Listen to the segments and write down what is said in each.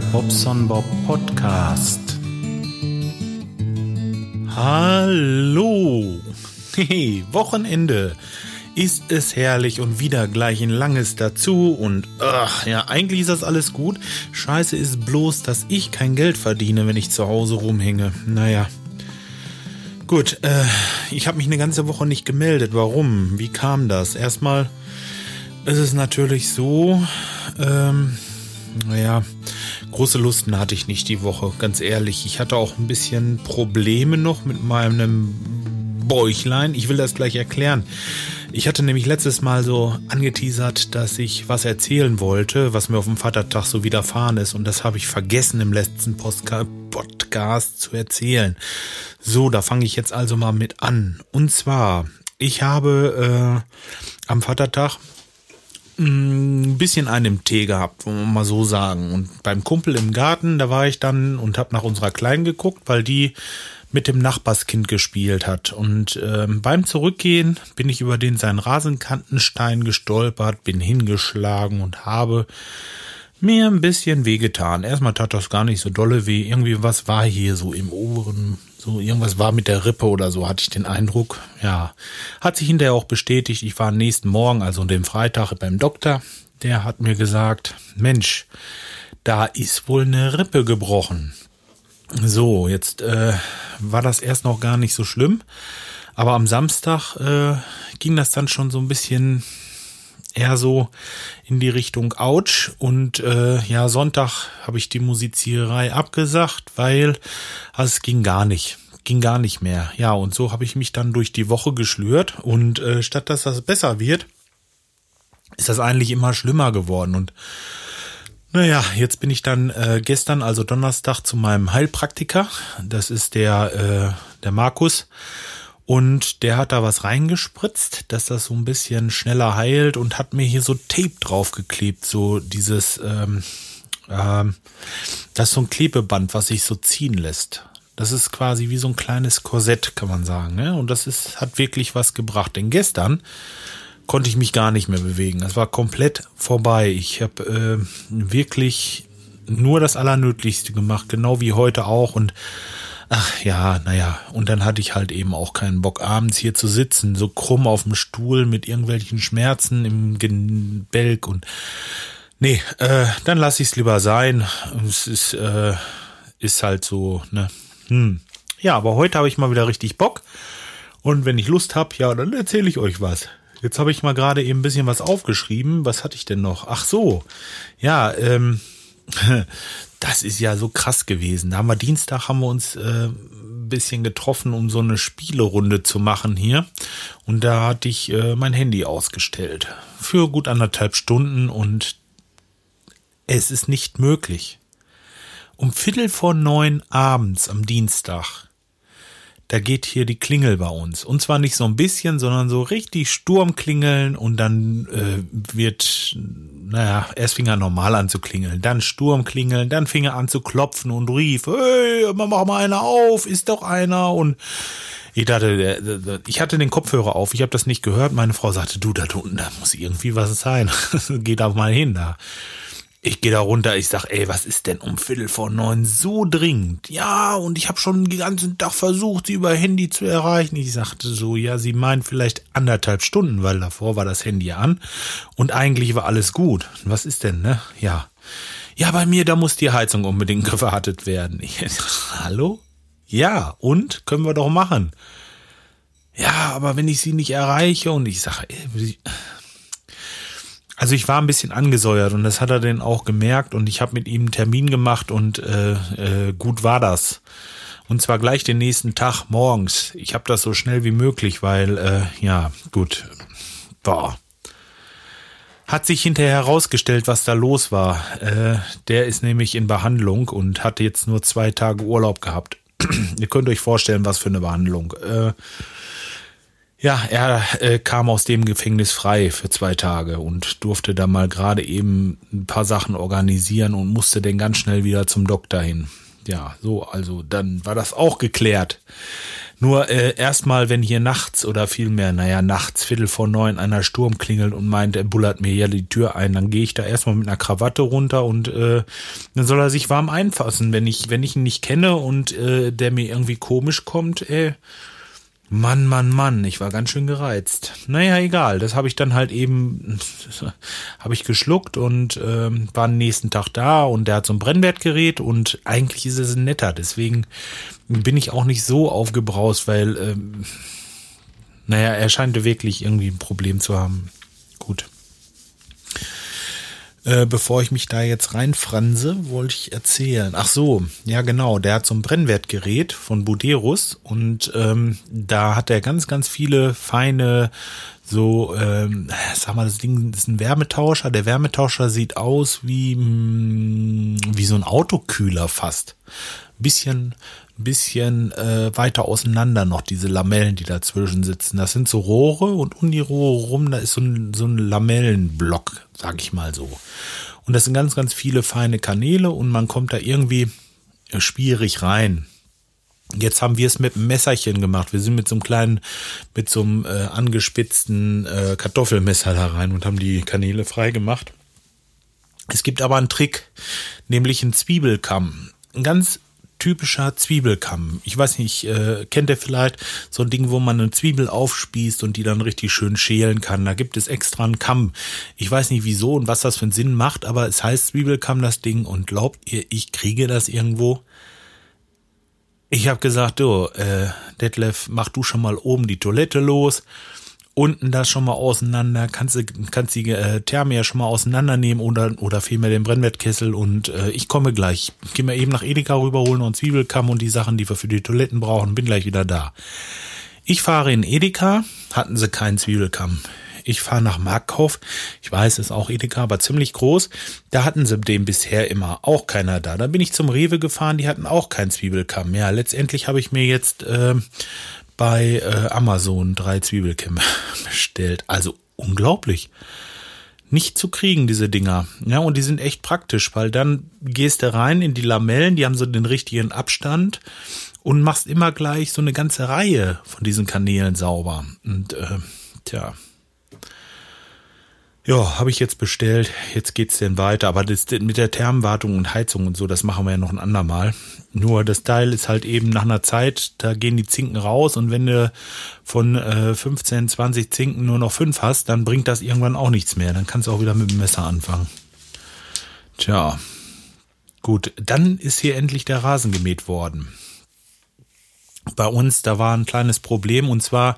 Bobson Bob Podcast. Hallo! Hey, Wochenende. Ist es herrlich und wieder gleich ein langes dazu und ach, ja, eigentlich ist das alles gut. Scheiße ist bloß, dass ich kein Geld verdiene, wenn ich zu Hause rumhänge. Naja. Gut, äh, ich habe mich eine ganze Woche nicht gemeldet. Warum? Wie kam das? Erstmal ist es natürlich so, ähm, naja, große Lusten hatte ich nicht die Woche, ganz ehrlich. Ich hatte auch ein bisschen Probleme noch mit meinem Bäuchlein. Ich will das gleich erklären. Ich hatte nämlich letztes Mal so angeteasert, dass ich was erzählen wollte, was mir auf dem Vatertag so widerfahren ist. Und das habe ich vergessen im letzten Podcast zu erzählen. So, da fange ich jetzt also mal mit an. Und zwar, ich habe äh, am Vatertag ein bisschen einen Tee gehabt, wollen wir mal so sagen. Und beim Kumpel im Garten, da war ich dann und habe nach unserer Kleinen geguckt, weil die mit dem Nachbarskind gespielt hat. Und ähm, beim Zurückgehen bin ich über den seinen Rasenkantenstein gestolpert, bin hingeschlagen und habe mir ein bisschen wehgetan. Erstmal tat das gar nicht so dolle weh. Irgendwie was war hier so im oberen so irgendwas war mit der Rippe oder so, hatte ich den Eindruck. Ja, hat sich hinterher auch bestätigt. Ich war am nächsten Morgen, also dem Freitag beim Doktor. Der hat mir gesagt, Mensch, da ist wohl eine Rippe gebrochen. So, jetzt äh, war das erst noch gar nicht so schlimm. Aber am Samstag äh, ging das dann schon so ein bisschen eher so in die Richtung Ouch. Und äh, ja, Sonntag habe ich die Musizierei abgesagt, weil also es ging gar nicht. Ging gar nicht mehr. Ja, und so habe ich mich dann durch die Woche geschlürt. Und äh, statt dass das besser wird, ist das eigentlich immer schlimmer geworden. Und naja, jetzt bin ich dann äh, gestern, also Donnerstag, zu meinem Heilpraktiker. Das ist der, äh, der Markus. Und der hat da was reingespritzt, dass das so ein bisschen schneller heilt und hat mir hier so Tape draufgeklebt, so dieses, ähm, ähm, das ist so ein Klebeband, was sich so ziehen lässt. Das ist quasi wie so ein kleines Korsett, kann man sagen. Ne? Und das ist, hat wirklich was gebracht. Denn gestern konnte ich mich gar nicht mehr bewegen. Das war komplett vorbei. Ich habe äh, wirklich nur das Allernötigste gemacht, genau wie heute auch. Und Ach ja, naja, und dann hatte ich halt eben auch keinen Bock, abends hier zu sitzen, so krumm auf dem Stuhl mit irgendwelchen Schmerzen im Gebälk und nee, äh, dann lasse ich es lieber sein. Es ist, äh, ist halt so, ne? Hm. Ja, aber heute habe ich mal wieder richtig Bock. Und wenn ich Lust habe, ja, dann erzähle ich euch was. Jetzt habe ich mal gerade eben ein bisschen was aufgeschrieben. Was hatte ich denn noch? Ach so. Ja, ähm, das ist ja so krass gewesen. Da haben wir Dienstag haben wir uns äh, ein bisschen getroffen, um so eine Spielerunde zu machen hier. Und da hatte ich äh, mein Handy ausgestellt. Für gut anderthalb Stunden und es ist nicht möglich. Um Viertel vor neun abends am Dienstag da geht hier die Klingel bei uns. Und zwar nicht so ein bisschen, sondern so richtig Sturmklingeln und dann äh, wird, naja, erst fing er normal an zu klingeln, dann Sturmklingeln, dann fing er an zu klopfen und rief, hey, mach mal einer auf, ist doch einer und ich dachte, ich hatte den Kopfhörer auf, ich habe das nicht gehört. Meine Frau sagte, du, da unten, da muss irgendwie was sein. Geh da mal hin da. Ich gehe da runter, ich sag, ey, was ist denn um Viertel vor neun so dringend? Ja, und ich habe schon den ganzen Tag versucht, sie über Handy zu erreichen. Ich sagte so, ja, sie meinen vielleicht anderthalb Stunden, weil davor war das Handy an und eigentlich war alles gut. Was ist denn, ne? Ja. Ja, bei mir, da muss die Heizung unbedingt gewartet werden. Ich, hallo? Ja, und? Können wir doch machen. Ja, aber wenn ich sie nicht erreiche und ich sage, also ich war ein bisschen angesäuert und das hat er denn auch gemerkt und ich habe mit ihm einen Termin gemacht und äh, äh, gut war das. Und zwar gleich den nächsten Tag morgens. Ich habe das so schnell wie möglich, weil, äh, ja, gut. Boah. Hat sich hinterher herausgestellt, was da los war. Äh, der ist nämlich in Behandlung und hatte jetzt nur zwei Tage Urlaub gehabt. Ihr könnt euch vorstellen, was für eine Behandlung. Äh, ja, er äh, kam aus dem Gefängnis frei für zwei Tage und durfte da mal gerade eben ein paar Sachen organisieren und musste dann ganz schnell wieder zum Doktor hin. Ja, so, also dann war das auch geklärt. Nur äh, erstmal, wenn hier nachts oder vielmehr, naja, nachts, Viertel vor neun, einer Sturm klingelt und meint, er bullert mir ja die Tür ein, dann gehe ich da erstmal mit einer Krawatte runter und äh, dann soll er sich warm einfassen. Wenn ich, wenn ich ihn nicht kenne und äh, der mir irgendwie komisch kommt, äh, Mann, Mann, Mann, ich war ganz schön gereizt. Naja, egal, das habe ich dann halt eben, habe ich geschluckt und ähm, war am nächsten Tag da und der hat so ein Brennwertgerät und eigentlich ist es netter, deswegen bin ich auch nicht so aufgebraust, weil, ähm, naja, er scheint wirklich irgendwie ein Problem zu haben. Gut. Äh, bevor ich mich da jetzt reinfranse, wollte ich erzählen. Ach so, ja genau, der hat so ein Brennwertgerät von Buderus und ähm, da hat er ganz, ganz viele feine so, ähm, sag mal, das Ding ist ein Wärmetauscher. Der Wärmetauscher sieht aus wie, mh, mm, wie so ein Autokühler fast. Bisschen bisschen äh, weiter auseinander noch diese Lamellen, die dazwischen sitzen. Das sind so Rohre und um die Rohre rum, da ist so ein, so ein Lamellenblock, sag ich mal so. Und das sind ganz, ganz viele feine Kanäle und man kommt da irgendwie äh, schwierig rein. Jetzt haben wir es mit einem Messerchen gemacht. Wir sind mit so einem kleinen, mit so einem äh, angespitzten äh, Kartoffelmesser da rein und haben die Kanäle frei gemacht. Es gibt aber einen Trick, nämlich einen Zwiebelkamm. Ein ganz typischer Zwiebelkamm. Ich weiß nicht, äh, kennt ihr vielleicht so ein Ding, wo man eine Zwiebel aufspießt und die dann richtig schön schälen kann. Da gibt es extra einen Kamm. Ich weiß nicht wieso und was das für einen Sinn macht, aber es heißt Zwiebelkamm das Ding und glaubt ihr, ich kriege das irgendwo? Ich habe gesagt, du, äh, Detlef, mach du schon mal oben die Toilette los unten das schon mal auseinander, kannst du kannst die äh, Therme ja schon mal auseinandernehmen oder oder vielmehr den Brennwertkessel und äh, ich komme gleich. Ich gehe mal eben nach Edeka rüberholen und Zwiebelkamm und die Sachen, die wir für die Toiletten brauchen, bin gleich wieder da. Ich fahre in Edeka, hatten sie keinen Zwiebelkamm. Ich fahre nach Marktkauf. Ich weiß, ist auch Edeka, aber ziemlich groß. Da hatten sie den bisher immer auch keiner da. Dann bin ich zum Rewe gefahren, die hatten auch keinen Zwiebelkamm. Ja, letztendlich habe ich mir jetzt äh, bei äh, Amazon drei Zwiebelkämme bestellt. Also unglaublich. Nicht zu kriegen, diese Dinger. Ja, und die sind echt praktisch, weil dann gehst du rein in die Lamellen, die haben so den richtigen Abstand und machst immer gleich so eine ganze Reihe von diesen Kanälen sauber. Und äh, tja, ja, habe ich jetzt bestellt. Jetzt geht's denn weiter. Aber das, mit der Thermenwartung und Heizung und so, das machen wir ja noch ein andermal. Nur das Teil ist halt eben nach einer Zeit, da gehen die Zinken raus und wenn du von äh, 15, 20 Zinken nur noch fünf hast, dann bringt das irgendwann auch nichts mehr. Dann kannst du auch wieder mit dem Messer anfangen. Tja. Gut, dann ist hier endlich der Rasen gemäht worden. Bei uns, da war ein kleines Problem und zwar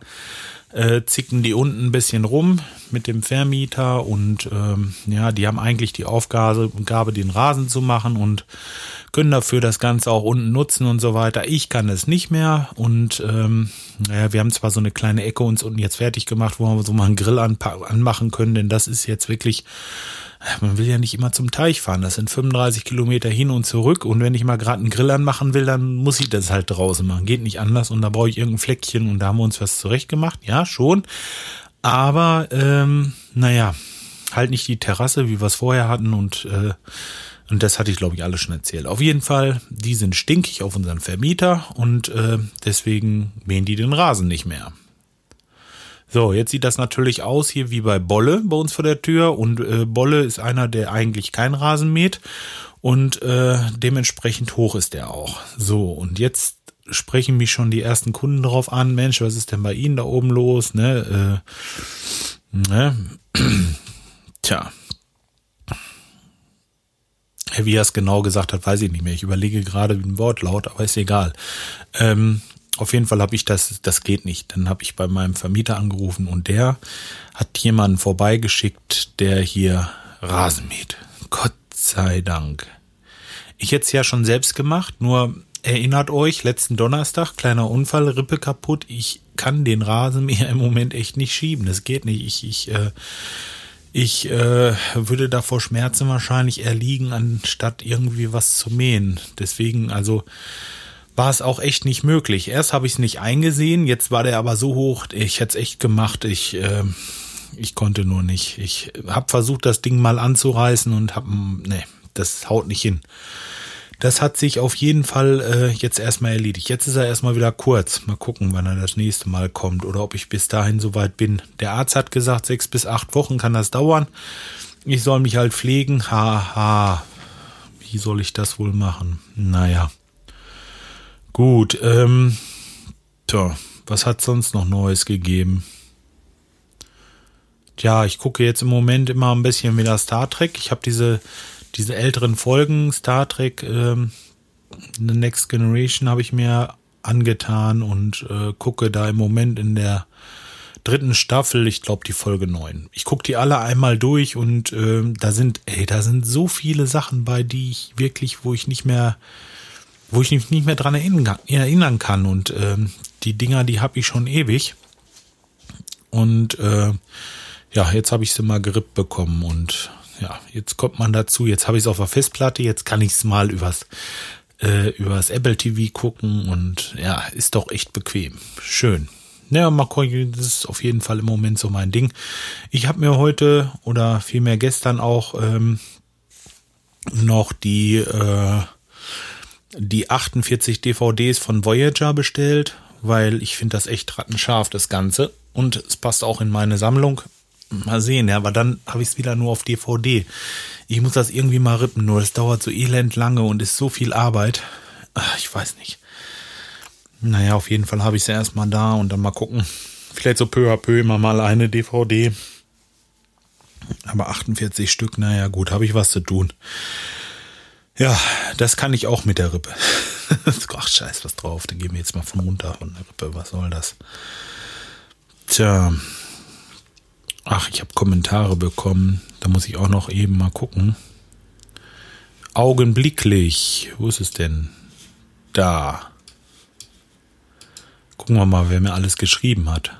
äh, zicken die unten ein bisschen rum mit dem Vermieter und ähm, ja, die haben eigentlich die Aufgabe, den Rasen zu machen und können dafür das Ganze auch unten nutzen und so weiter. Ich kann es nicht mehr und ähm, ja, wir haben zwar so eine kleine Ecke uns unten jetzt fertig gemacht, wo wir so mal einen Grill anmachen können, denn das ist jetzt wirklich man will ja nicht immer zum Teich fahren. Das sind 35 Kilometer hin und zurück. Und wenn ich mal gerade einen Grill anmachen will, dann muss ich das halt draußen machen. Geht nicht anders. Und da brauche ich irgendein Fleckchen. Und da haben wir uns was zurecht gemacht. Ja, schon. Aber, ähm, naja, halt nicht die Terrasse, wie wir es vorher hatten. Und, äh, und das hatte ich, glaube ich, alles schon erzählt. Auf jeden Fall, die sind stinkig auf unseren Vermieter. Und äh, deswegen mähen die den Rasen nicht mehr. So, jetzt sieht das natürlich aus hier wie bei Bolle bei uns vor der Tür und äh, Bolle ist einer, der eigentlich kein Rasen mäht und äh, dementsprechend hoch ist der auch. So, und jetzt sprechen mich schon die ersten Kunden drauf an, Mensch, was ist denn bei Ihnen da oben los, ne? Äh, ne? Tja. Wie er es genau gesagt hat, weiß ich nicht mehr. Ich überlege gerade wie ein Wortlaut, aber ist egal. Ähm, auf jeden Fall habe ich das, das geht nicht. Dann habe ich bei meinem Vermieter angerufen und der hat jemanden vorbeigeschickt, der hier Rasen mäht. Gott sei Dank. Ich hätte es ja schon selbst gemacht, nur erinnert euch, letzten Donnerstag, kleiner Unfall, Rippe kaputt. Ich kann den Rasenmäher im Moment echt nicht schieben. Das geht nicht. Ich, ich, äh, ich äh, würde da vor Schmerzen wahrscheinlich erliegen, anstatt irgendwie was zu mähen. Deswegen, also war es auch echt nicht möglich. Erst habe ich es nicht eingesehen, jetzt war der aber so hoch, ich hätte es echt gemacht, ich, äh, ich konnte nur nicht. Ich habe versucht, das Ding mal anzureißen und habe, nee, das haut nicht hin. das hat sich auf jeden Fall äh, jetzt erstmal erledigt. Jetzt ist er erstmal wieder kurz. Mal gucken, wann er das nächste Mal kommt oder ob ich bis dahin soweit bin. Der Arzt hat gesagt, sechs bis acht Wochen kann das dauern. Ich soll mich halt pflegen. Haha. Ha. Wie soll ich das wohl machen? Naja. Gut, ähm. Tja, was hat sonst noch Neues gegeben? Tja, ich gucke jetzt im Moment immer ein bisschen wieder Star Trek. Ich habe diese diese älteren Folgen Star Trek ähm, The Next Generation habe ich mir angetan und äh, gucke da im Moment in der dritten Staffel, ich glaube die Folge 9. Ich gucke die alle einmal durch und äh, da sind, ey, da sind so viele Sachen bei, die ich wirklich, wo ich nicht mehr, wo ich mich nicht mehr dran erinnern kann. Und äh, die Dinger, die habe ich schon ewig. Und äh, ja, jetzt habe ich sie mal gerippt bekommen und ja, jetzt kommt man dazu, jetzt habe ich es auf der Festplatte, jetzt kann ich es mal übers, äh, übers Apple TV gucken und ja, ist doch echt bequem. Schön. Ja, mal gucken, das ist auf jeden Fall im Moment so mein Ding. Ich habe mir heute oder vielmehr gestern auch ähm, noch die, äh, die 48 DVDs von Voyager bestellt, weil ich finde das echt rattenscharf, das Ganze. Und es passt auch in meine Sammlung. Mal sehen, ja, aber dann habe ich es wieder nur auf DVD. Ich muss das irgendwie mal rippen, nur es dauert so elend lange und ist so viel Arbeit. Ach, ich weiß nicht. Naja, auf jeden Fall habe ich es ja erstmal da und dann mal gucken. Vielleicht so peu à peu immer mal eine DVD. Aber 48 Stück, naja, gut, habe ich was zu tun. Ja, das kann ich auch mit der Rippe. Ach, scheiß was drauf, dann gehen wir jetzt mal von runter von der Rippe. Was soll das? Tja, Ach, ich habe Kommentare bekommen. Da muss ich auch noch eben mal gucken. Augenblicklich. Wo ist es denn? Da. Gucken wir mal, wer mir alles geschrieben hat.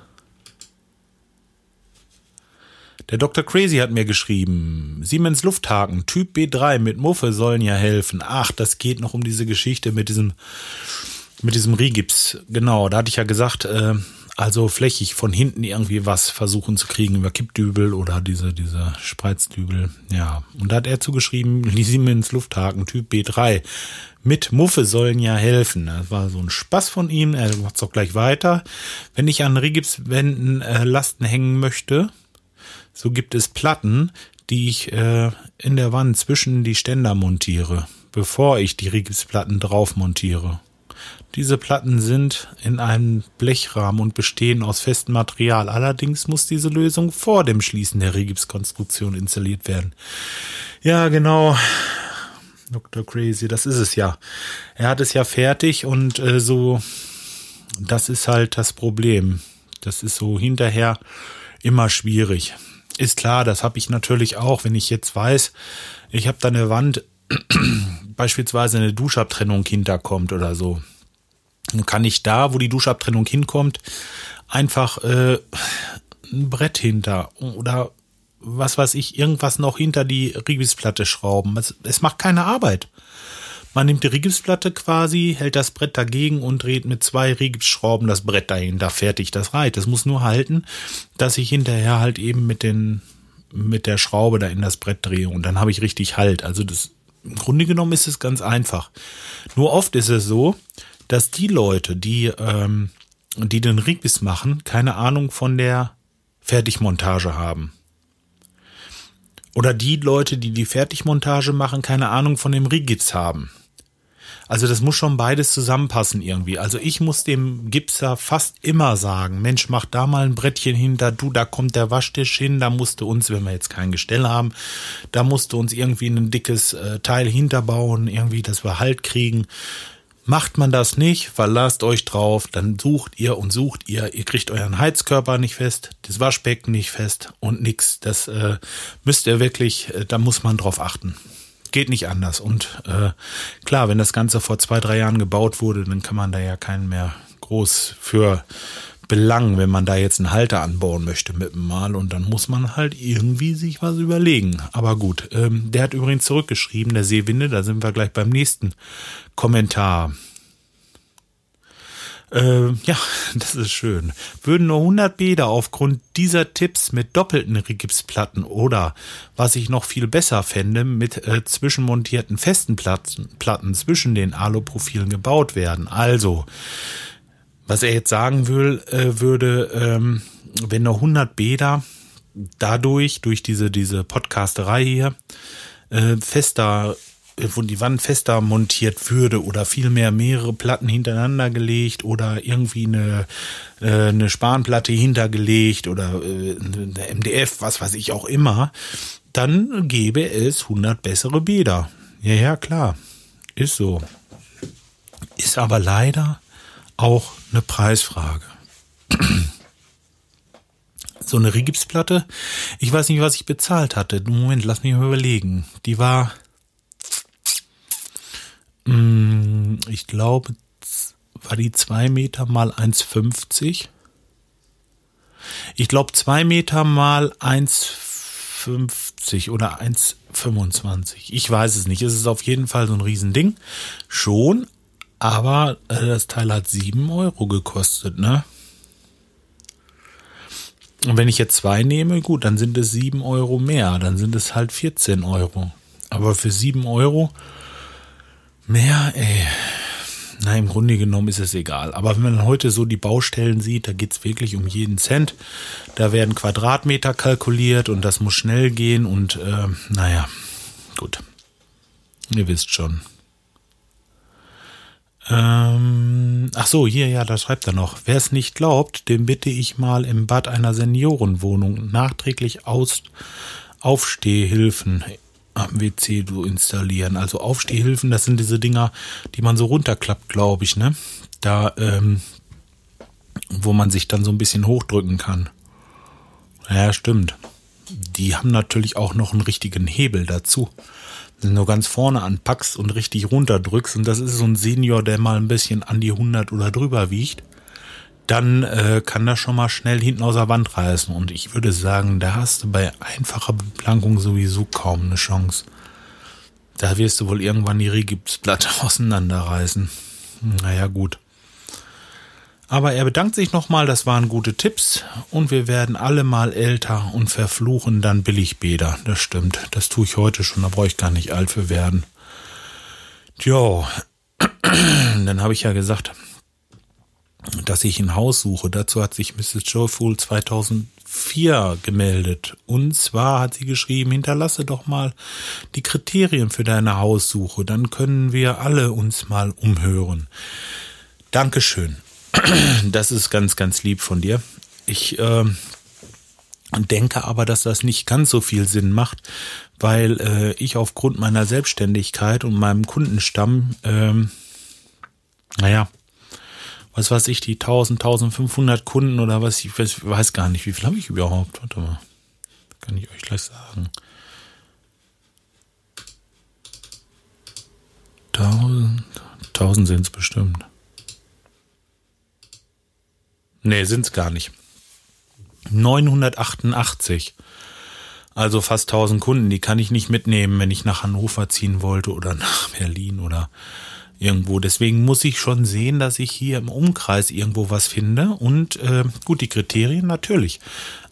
Der Dr. Crazy hat mir geschrieben, Siemens Lufthaken, Typ B3 mit Muffe sollen ja helfen. Ach, das geht noch um diese Geschichte mit diesem, mit diesem Rigips. Genau, da hatte ich ja gesagt, äh, also flächig von hinten irgendwie was versuchen zu kriegen über Kippdübel oder diese, diese Spreizdübel. Ja. Und da hat er zugeschrieben, die Siemens Lufthaken Typ B3 mit Muffe sollen ja helfen. Das war so ein Spaß von ihm. Er macht's auch gleich weiter. Wenn ich an Rigipswänden äh, Lasten hängen möchte, so gibt es Platten, die ich äh, in der Wand zwischen die Ständer montiere, bevor ich die Rigipsplatten drauf montiere. Diese Platten sind in einem Blechrahmen und bestehen aus festem Material. Allerdings muss diese Lösung vor dem Schließen der Regipskonstruktion installiert werden. Ja, genau. Dr. Crazy, das ist es ja. Er hat es ja fertig und äh, so, das ist halt das Problem. Das ist so hinterher immer schwierig. Ist klar, das habe ich natürlich auch, wenn ich jetzt weiß, ich habe da eine Wand, beispielsweise eine Duschabtrennung hinterkommt oder so kann ich da, wo die Duschabtrennung hinkommt, einfach äh, ein Brett hinter oder was weiß ich, irgendwas noch hinter die Rigipsplatte schrauben. Es, es macht keine Arbeit. Man nimmt die Rigipsplatte quasi, hält das Brett dagegen und dreht mit zwei Rigipsschrauben das Brett dahinter. Fertig, das reicht. Das muss nur halten, dass ich hinterher halt eben mit den mit der Schraube da in das Brett drehe und dann habe ich richtig Halt. Also das im Grunde genommen ist es ganz einfach. Nur oft ist es so, dass die Leute, die, ähm, die den Rigbis machen, keine Ahnung von der Fertigmontage haben. Oder die Leute, die die Fertigmontage machen, keine Ahnung von dem Rigips haben. Also das muss schon beides zusammenpassen irgendwie. Also ich muss dem Gipser fast immer sagen, Mensch, mach da mal ein Brettchen hin, da du, da kommt der Waschtisch hin, da musst du uns, wenn wir jetzt kein Gestell haben, da musst du uns irgendwie ein dickes äh, Teil hinterbauen, irgendwie, dass wir Halt kriegen. Macht man das nicht, verlasst euch drauf, dann sucht ihr und sucht ihr. Ihr kriegt euren Heizkörper nicht fest, das Waschbecken nicht fest und nix. Das äh, müsst ihr wirklich, äh, da muss man drauf achten. Geht nicht anders. Und äh, klar, wenn das Ganze vor zwei, drei Jahren gebaut wurde, dann kann man da ja keinen mehr groß für Belang, wenn man da jetzt einen Halter anbauen möchte mit dem Mal und dann muss man halt irgendwie sich was überlegen. Aber gut, ähm, der hat übrigens zurückgeschrieben, der Seewinde, da sind wir gleich beim nächsten Kommentar. Äh, ja, das ist schön. Würden nur 100 Bäder aufgrund dieser Tipps mit doppelten Rigipsplatten oder, was ich noch viel besser fände, mit äh, zwischenmontierten festen Platten, Platten zwischen den Aluprofilen gebaut werden. Also, was er jetzt sagen will, äh, würde, ähm, wenn nur 100 Bäder dadurch, durch diese, diese Podcasterei hier, äh, fester wo die Wand fester montiert würde oder vielmehr mehrere Platten hintereinander gelegt oder irgendwie eine, äh, eine Spanplatte hintergelegt oder äh, eine MDF, was weiß ich auch immer, dann gäbe es 100 bessere Bäder. Ja, ja, klar. Ist so. Ist aber leider auch eine Preisfrage. so eine Rigipsplatte, ich weiß nicht, was ich bezahlt hatte. Moment, lass mich mal überlegen. Die war ich glaube, war die zwei Meter mal 1,50. Ich glaube, zwei Meter mal 1,50 oder 1,25. Ich weiß es nicht. Es ist auf jeden Fall so ein Riesending. Schon, aber äh, das Teil hat sieben Euro gekostet, ne? Und wenn ich jetzt zwei nehme, gut, dann sind es sieben Euro mehr. Dann sind es halt 14 Euro. Aber für sieben Euro Mehr, ey. Na, im Grunde genommen ist es egal. Aber wenn man heute so die Baustellen sieht, da geht's wirklich um jeden Cent. Da werden Quadratmeter kalkuliert und das muss schnell gehen und äh, naja, gut. Ihr wisst schon. Ähm, ach so, hier, ja, da schreibt er noch. Wer es nicht glaubt, dem bitte ich mal im Bad einer Seniorenwohnung nachträglich aus Aufstehhilfen am WC so installieren. Also Aufstehhilfen, das sind diese Dinger, die man so runterklappt, glaube ich, ne? Da, ähm, wo man sich dann so ein bisschen hochdrücken kann. Ja, stimmt. Die haben natürlich auch noch einen richtigen Hebel dazu. Wenn du ganz vorne anpackst und richtig runterdrückst, und das ist so ein Senior, der mal ein bisschen an die 100 oder drüber wiegt, dann äh, kann das schon mal schnell hinten aus der Wand reißen. Und ich würde sagen, da hast du bei einfacher Beplankung sowieso kaum eine Chance. Da wirst du wohl irgendwann die Rigipsplatte auseinanderreißen. Naja, gut. Aber er bedankt sich nochmal, das waren gute Tipps und wir werden alle mal älter und verfluchen dann Billigbäder. Das stimmt, das tue ich heute schon, da brauche ich gar nicht alt für werden. Tja, dann habe ich ja gesagt, dass ich ein Haus suche. Dazu hat sich Mrs. Joyful 2004 gemeldet. Und zwar hat sie geschrieben, hinterlasse doch mal die Kriterien für deine Haussuche. Dann können wir alle uns mal umhören. Dankeschön. Das ist ganz, ganz lieb von dir. Ich äh, denke aber, dass das nicht ganz so viel Sinn macht, weil äh, ich aufgrund meiner Selbstständigkeit und meinem Kundenstamm, ähm, naja, was weiß ich, die 1000, 1500 Kunden oder was, ich weiß, weiß gar nicht, wie viel habe ich überhaupt? Warte mal, kann ich euch gleich sagen. 1000, 1000 sind es bestimmt. Nee, sind es gar nicht. 988. Also fast 1000 Kunden, die kann ich nicht mitnehmen, wenn ich nach Hannover ziehen wollte oder nach Berlin oder irgendwo. Deswegen muss ich schon sehen, dass ich hier im Umkreis irgendwo was finde. Und äh, gut, die Kriterien natürlich.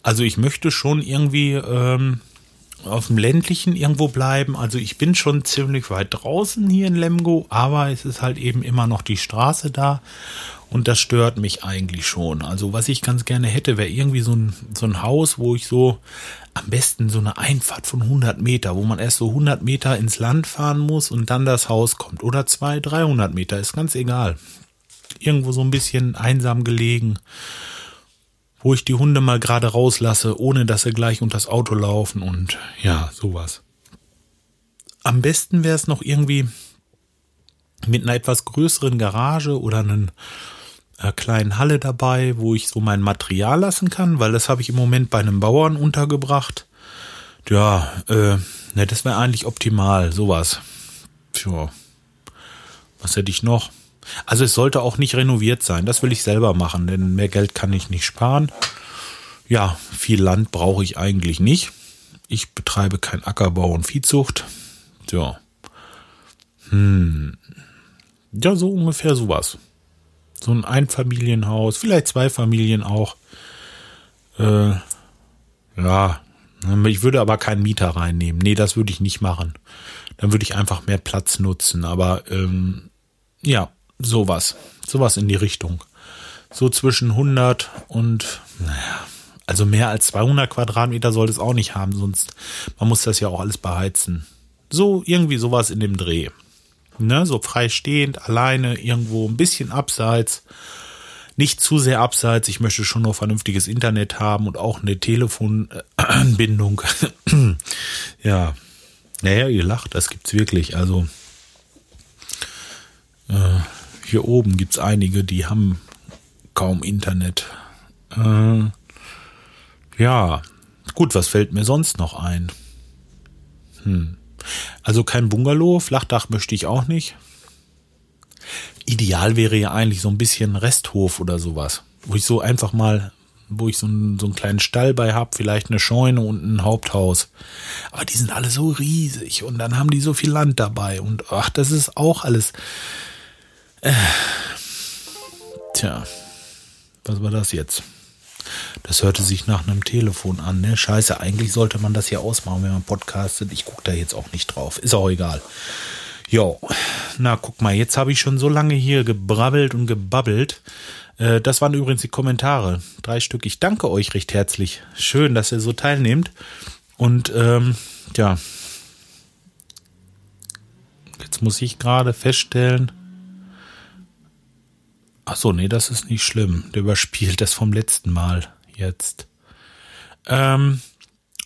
Also ich möchte schon irgendwie ähm, auf dem ländlichen irgendwo bleiben. Also ich bin schon ziemlich weit draußen hier in Lemgo, aber es ist halt eben immer noch die Straße da. Und das stört mich eigentlich schon. Also was ich ganz gerne hätte, wäre irgendwie so ein, so ein Haus, wo ich so am besten so eine Einfahrt von 100 Meter, wo man erst so 100 Meter ins Land fahren muss und dann das Haus kommt. Oder 200, 300 Meter, ist ganz egal. Irgendwo so ein bisschen einsam gelegen, wo ich die Hunde mal gerade rauslasse, ohne dass sie gleich unter das Auto laufen und ja, sowas. Am besten wäre es noch irgendwie mit einer etwas größeren Garage oder einen äh, kleinen Halle dabei, wo ich so mein Material lassen kann, weil das habe ich im Moment bei einem Bauern untergebracht. Ja, äh, ne, das wäre eigentlich optimal, sowas. Tja, was hätte ich noch? Also es sollte auch nicht renoviert sein, das will ich selber machen, denn mehr Geld kann ich nicht sparen. Ja, viel Land brauche ich eigentlich nicht. Ich betreibe kein Ackerbau und Viehzucht. Ja. Hm. Ja, so ungefähr sowas. So ein Einfamilienhaus, vielleicht zwei Familien auch. Äh, ja, ich würde aber keinen Mieter reinnehmen. Nee, das würde ich nicht machen. Dann würde ich einfach mehr Platz nutzen. Aber ähm, ja, sowas. Sowas in die Richtung. So zwischen 100 und, naja, also mehr als 200 Quadratmeter sollte es auch nicht haben, sonst, man muss das ja auch alles beheizen. So, irgendwie sowas in dem Dreh. Ne, so freistehend, alleine, irgendwo ein bisschen abseits. Nicht zu sehr abseits. Ich möchte schon noch vernünftiges Internet haben und auch eine Telefonbindung. ja. Naja, ihr lacht, das gibt's wirklich. Also, äh, hier oben gibt's einige, die haben kaum Internet. Äh, ja, gut, was fällt mir sonst noch ein? Hm. Also kein Bungalow, Flachdach möchte ich auch nicht. Ideal wäre ja eigentlich so ein bisschen Resthof oder sowas, wo ich so einfach mal, wo ich so einen, so einen kleinen Stall bei habe, vielleicht eine Scheune und ein Haupthaus. Aber die sind alle so riesig und dann haben die so viel Land dabei und ach, das ist auch alles. Äh, tja, was war das jetzt? Das hörte sich nach einem Telefon an, ne? Scheiße, eigentlich sollte man das hier ausmachen, wenn man podcastet. Ich gucke da jetzt auch nicht drauf. Ist auch egal. Jo, na guck mal, jetzt habe ich schon so lange hier gebrabbelt und gebabbelt. Äh, das waren übrigens die Kommentare. Drei Stück. Ich danke euch recht herzlich. Schön, dass ihr so teilnehmt. Und ähm, ja, jetzt muss ich gerade feststellen, Ach so, nee, das ist nicht schlimm. Der überspielt das vom letzten Mal jetzt. Ähm,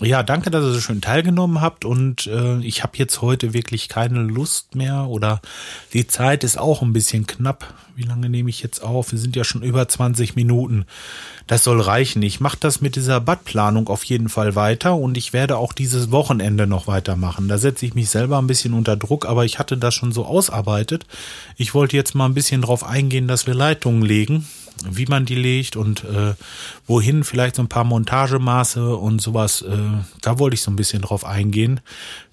ja, danke, dass ihr so schön teilgenommen habt und äh, ich habe jetzt heute wirklich keine Lust mehr oder die Zeit ist auch ein bisschen knapp. Wie lange nehme ich jetzt auf? Wir sind ja schon über 20 Minuten. Das soll reichen. Ich mache das mit dieser Badplanung auf jeden Fall weiter und ich werde auch dieses Wochenende noch weitermachen. Da setze ich mich selber ein bisschen unter Druck, aber ich hatte das schon so ausarbeitet. Ich wollte jetzt mal ein bisschen drauf eingehen, dass wir Leitungen legen wie man die legt und äh, wohin vielleicht so ein paar Montagemaße und sowas. Äh, da wollte ich so ein bisschen drauf eingehen,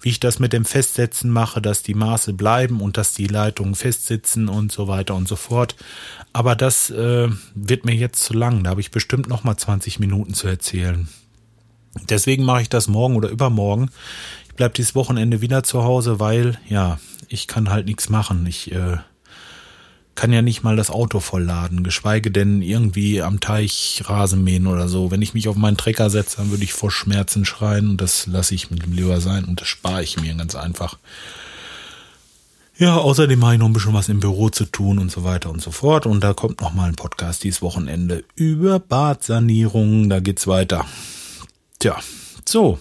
wie ich das mit dem Festsetzen mache, dass die Maße bleiben und dass die Leitungen festsitzen und so weiter und so fort. Aber das äh, wird mir jetzt zu lang. Da habe ich bestimmt noch mal 20 Minuten zu erzählen. Deswegen mache ich das morgen oder übermorgen. Ich bleibe dieses Wochenende wieder zu Hause, weil ja ich kann halt nichts machen. Ich äh, kann ja nicht mal das Auto vollladen, geschweige denn irgendwie am Teich Rasen mähen oder so. Wenn ich mich auf meinen Trecker setze, dann würde ich vor Schmerzen schreien und das lasse ich mit dem lieber sein und das spare ich mir ganz einfach. Ja, außerdem habe ich noch ein bisschen was im Büro zu tun und so weiter und so fort. Und da kommt noch mal ein Podcast dieses Wochenende über Badsanierung. Da geht's weiter. Tja, so.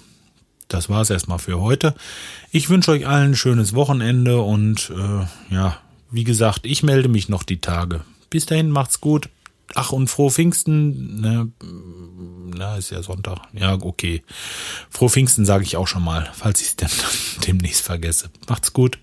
Das war's erstmal für heute. Ich wünsche euch allen ein schönes Wochenende und äh, ja, wie gesagt, ich melde mich noch die Tage. Bis dahin, macht's gut. Ach, und frohe Pfingsten. Ne, na, ist ja Sonntag. Ja, okay. Frohe Pfingsten sage ich auch schon mal, falls ich es demnächst vergesse. Macht's gut.